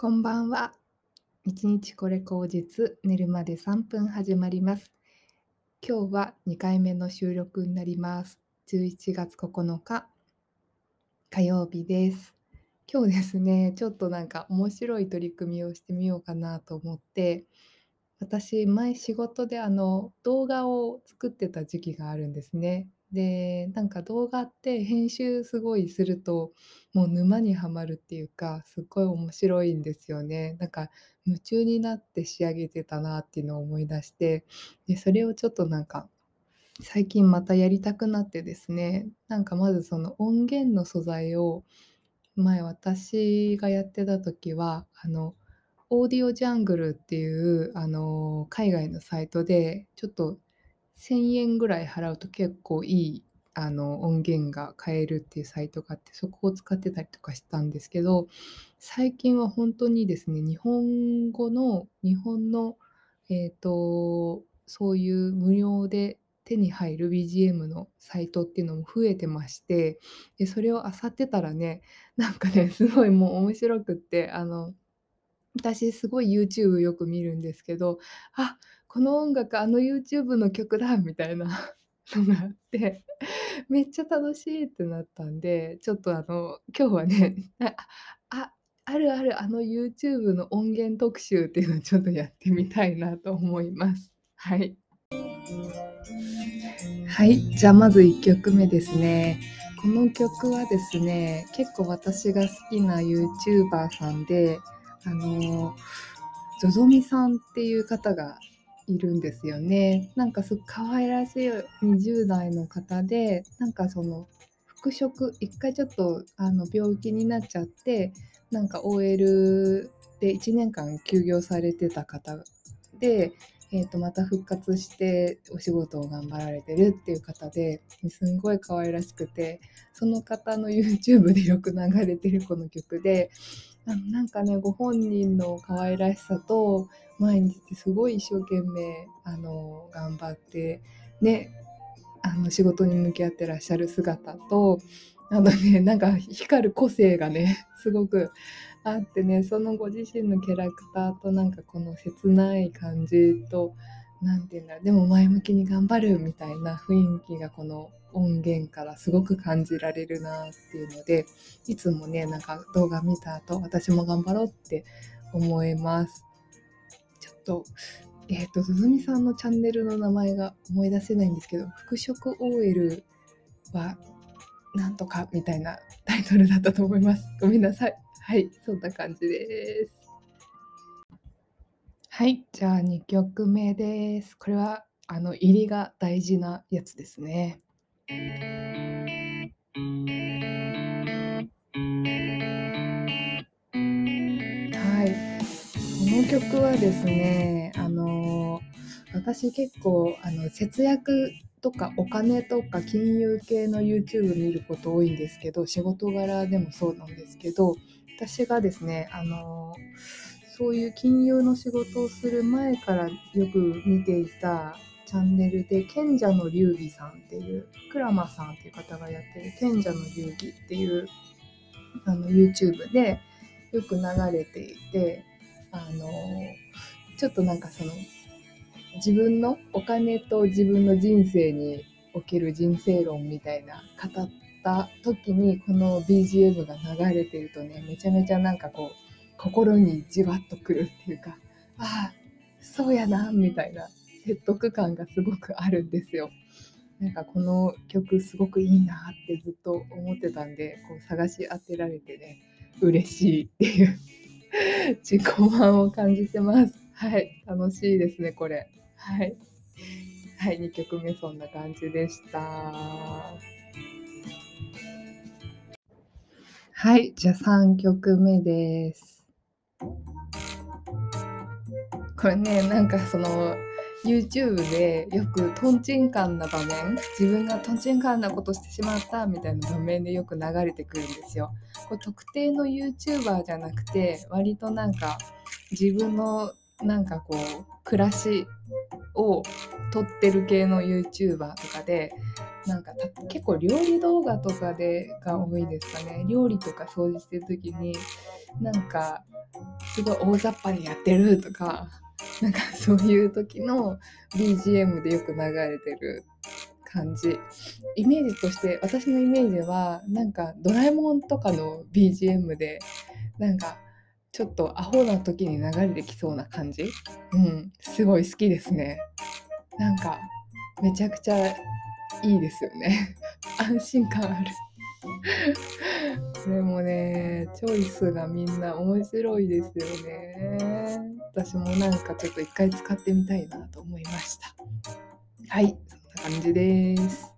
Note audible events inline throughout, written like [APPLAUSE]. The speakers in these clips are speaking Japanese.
こんばんは。1日これ口実、寝るまで3分始まります。今日は2回目の収録になります。11月9日火曜日です。今日ですね、ちょっとなんか面白い取り組みをしてみようかなと思って、私前仕事であの動画を作ってた時期があるんですね。で、なんか動画って編集すごいすると、もう沼にはまるっていうか、すっごい面白いんですよね。なんか夢中になって仕上げてたなっていうのを思い出して、で、それをちょっとなんか最近またやりたくなってですね、なんかまずその音源の素材を前私がやってた時は、あのオーディオジャングルっていうあの海外のサイトでちょっと1000円ぐらい払うと結構いいあの音源が買えるっていうサイトがあってそこを使ってたりとかしたんですけど最近は本当にですね日本語の日本のえっ、とそういう無料で手に入る BGM のサイトっていうのも増えてましてでそれを漁ってたらねなんかねすごいもう面白くってあの私すごい YouTube よく見るんですけどあっこの音楽あの YouTube の曲だみたいな [LAUGHS] のがあってめっちゃ楽しいってなったんでちょっとあの今日はね [LAUGHS] ああるあるあの YouTube の音源特集っていうのをちょっとやってみたいなと思います。はい。はい、じゃあまず1曲目ですね。この曲はですね、結構私が好きな YouTuber さんで、あの、ゾゾミさんっていう方がいるんですよね。なんかすごく可愛らしい20代の方で、なんかその復職、一回ちょっとあの病気になっちゃって、なんか OL で1年間休業されてた方で、えー、とまた復活してお仕事を頑張られてるっていう方ですんごい可愛らしくてその方の YouTube でよく流れてるこの曲であのなんかねご本人の可愛らしさと毎日すごい一生懸命あの頑張ってねあの仕事に向き合ってらっしゃる姿とあのね [LAUGHS] なんか光る個性がね [LAUGHS] すごくあってねそのご自身のキャラクターとなんかこの切ない感じと何て言うんだろうでも前向きに頑張るみたいな雰囲気がこの音源からすごく感じられるなっていうのでいつもねなんか動画見た後私も頑張ろうって思います。とえっ、ー、と鈴みさんのチャンネルの名前が思い出せないんですけど復職 OL はなんとかみたいなタイトルだったと思いますごめんなさいはい、そんな感じです。はい、じゃあ2曲目です。これはあの入りが大事なやつですね。曲はですね、あの私結構あの節約とかお金とか金融系の YouTube 見ること多いんですけど仕事柄でもそうなんですけど私がですね、あのそういう金融の仕事をする前からよく見ていたチャンネルで賢者の流儀さんっていうクラマさんっていう方がやってる賢者の流儀っていうあの YouTube でよく流れていてあのちょっとなんかその自分のお金と自分の人生における人生論みたいな語った時にこの BGM が流れてるとねめちゃめちゃなんかこう心にじわっとくるっていうかああそうやなみたいな説得感がすごくあるんですよ。なんかこの曲すごくいいなってずっと思ってたんでこう探し当てられてね嬉しいっていう [LAUGHS] 自己満を感じてます。はい楽しいですねこれ。はい。はい、2曲目そんな感じでした。はい、じゃあ3曲目です。これね、なんかその YouTube でよくトンチンカンな場面、自分がトンチンカンなことしてしまったみたいな場面でよく流れてくるんですよ。これ特定の YouTuber じゃなくて、割となんか自分のなんかこう暮らしを撮ってる系の YouTuber とかでなんか結構料理動画とかでが多いですかね料理とか掃除してる時になんかすごい大雑把にやってるとか [LAUGHS] なんかそういう時の BGM でよく流れてる感じ。イメージとして私のイメージはなんかドラえもんとかの BGM でなんかちょっとアホな時に流れてきそうな感じ。うんすごい好きですね。なんかめちゃくちゃいいですよね。[LAUGHS] 安心感ある。[LAUGHS] これもねチョイスがみんな面白いですよね。私もなんかちょっと一回使ってみたいなと思いました。はいそんな感じです。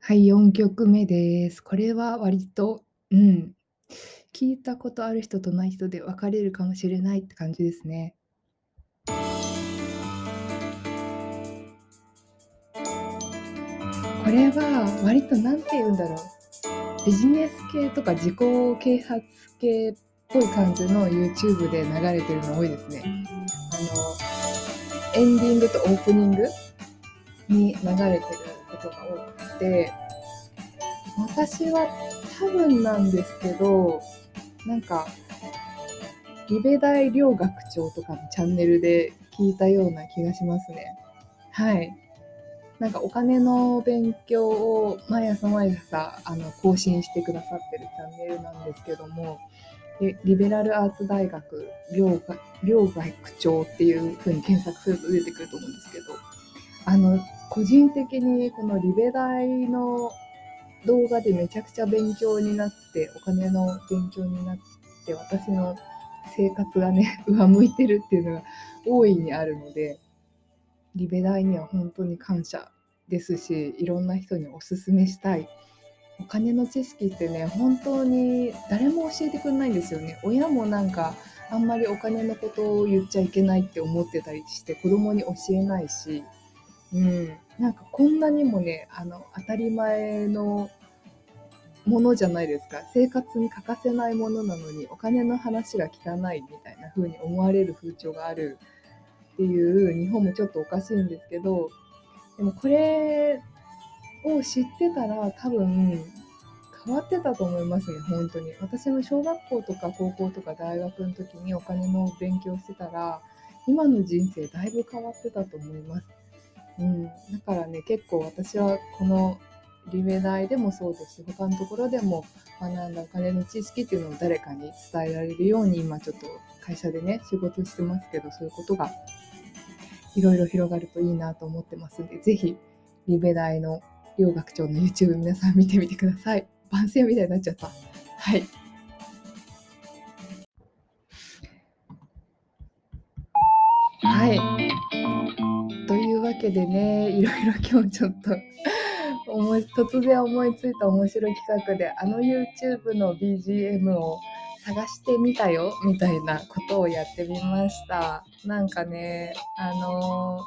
はい4曲目です。これは割とうん。聞いたことある人とない人で分かれるかもしれないって感じですね。これは割と何て言うんだろうビジネス系とか自己啓発系っぽい感じの YouTube で流れてるの多いですね。あのエンディングとオープニングに流れてることが多くて私は多分なんですけどなんかリベ大両学長とかのチャンネルで聞いたような気がしますね。はい。なんかお金の勉強を毎朝毎朝あの更新してくださってるチャンネルなんですけども、リベラルアーツ大学両両学長っていう風に検索すると出てくると思うんですけど、あの、個人的にこのリベ大の動画でめちゃくちゃ勉強になって、お金の勉強になって、私の生活がね、[LAUGHS] 上向いてるっていうのが大いにあるので、リベ大には本当に感謝ですしいろんな人におすすめしたい。お金の知識ってね本当に誰も教えてくれないんですよね。親もなんかあんまりお金のことを言っちゃいけないって思ってたりして子供に教えないし、うん、なんかこんなにもねあの当たり前のものじゃないですか。生活に欠かせないものなのにお金の話が汚いみたいな風に思われる風潮があるっていう日本もちょっとおかしいんですけどでもこれを知ってたら多分変わってたと思いますね本当に。私も小学校とか高校とか大学の時にお金の勉強してたら今の人生だいぶ変わってたと思います、うん、だからね結構私はこのリベ大でもそうですし他のところでも学んだお金の知識っていうのを誰かに伝えられるように今ちょっと会社でね仕事してますけどそういうことがいろいろ広がるといいなと思ってますんで、ぜひ、リベ大の両学長の YouTube 皆さん見てみてください。番宣みたいになっちゃった。はい。はい。というわけでね、いろいろ今日ちょっと突然思いついた面白い企画で、あの YouTube の BGM を探してみたよみたいなことをやってみました。なんかね、あの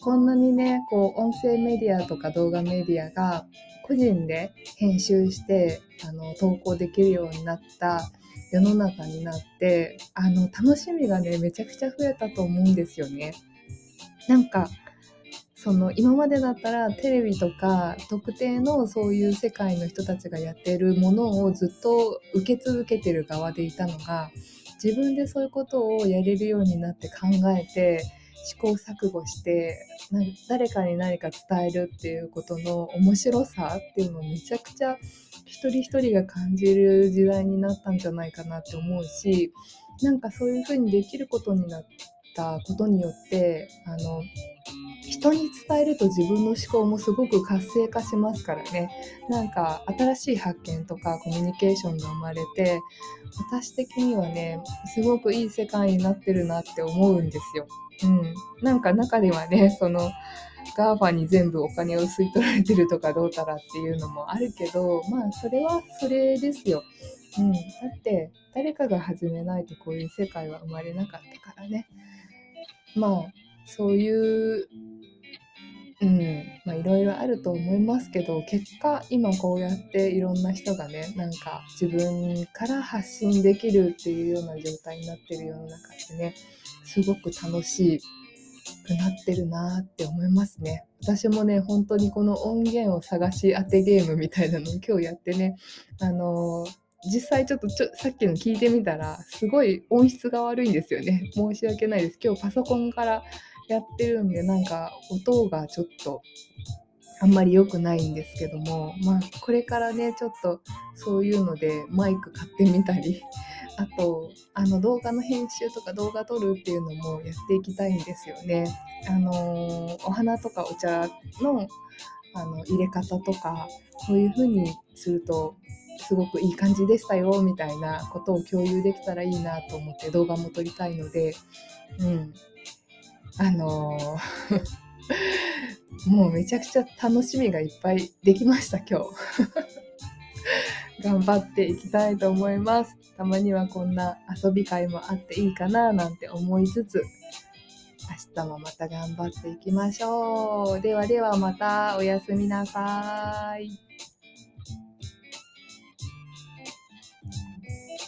ー、こんなにね、こう音声メディアとか動画メディアが個人で編集してあの投稿できるようになった世の中になってあの楽しみがねめちゃくちゃ増えたと思うんですよね。なんかその今までだったらテレビとか特定のそういう世界の人たちがやってるものをずっと受け続けてる側でいたのが自分でそういうことをやれるようになって考えて試行錯誤して誰かに何か伝えるっていうことの面白さっていうのをめちゃくちゃ一人一人が感じる時代になったんじゃないかなって思うしなんかそういうふうにできることになったことによってあの人に伝えると自分の思考もすごく活性化しますからねなんか新しい発見とかコミュニケーションが生まれて私的にはねすごくいい世界になってるなって思うんですよ。うん、なんか中ではねその GAFA に全部お金を吸い取られてるとかどうたらっていうのもあるけどまあそれはそれですよ。うん、だって誰かが始めないとこういう世界は生まれなかったからね。まあそういううん、まあいろいろあると思いますけど結果今こうやっていろんな人がねなんか自分から発信できるっていうような状態になってる世の中ってねすごく楽しくなってるなって思いますね。私もね本当にこの音源を探し当てゲームみたいなのを今日やってねあの実際ちょっとちょさっきの聞いてみたらすごい音質が悪いんですよね申し訳ないです今日パソコンからやってるんでなんか音がちょっとあんまり良くないんですけどもまあこれからねちょっとそういうのでマイク買ってみたり [LAUGHS] あとあの動画の編集とか動画撮るっていうのもやっていきたいんですよね。あのお花とかお茶のあの入れ方とかこういう風にするとすごくいい感じでしたよみたいなことを共有できたらいいなと思って動画も撮りたいので、うん、あの、[LAUGHS] もうめちゃくちゃ楽しみがいっぱいできました今日。[LAUGHS] 頑張っていきたいと思います。たまにはこんな遊び会もあっていいかななんて思いつつ明日もまた頑張っていきましょう。ではではまたおやすみなさーい。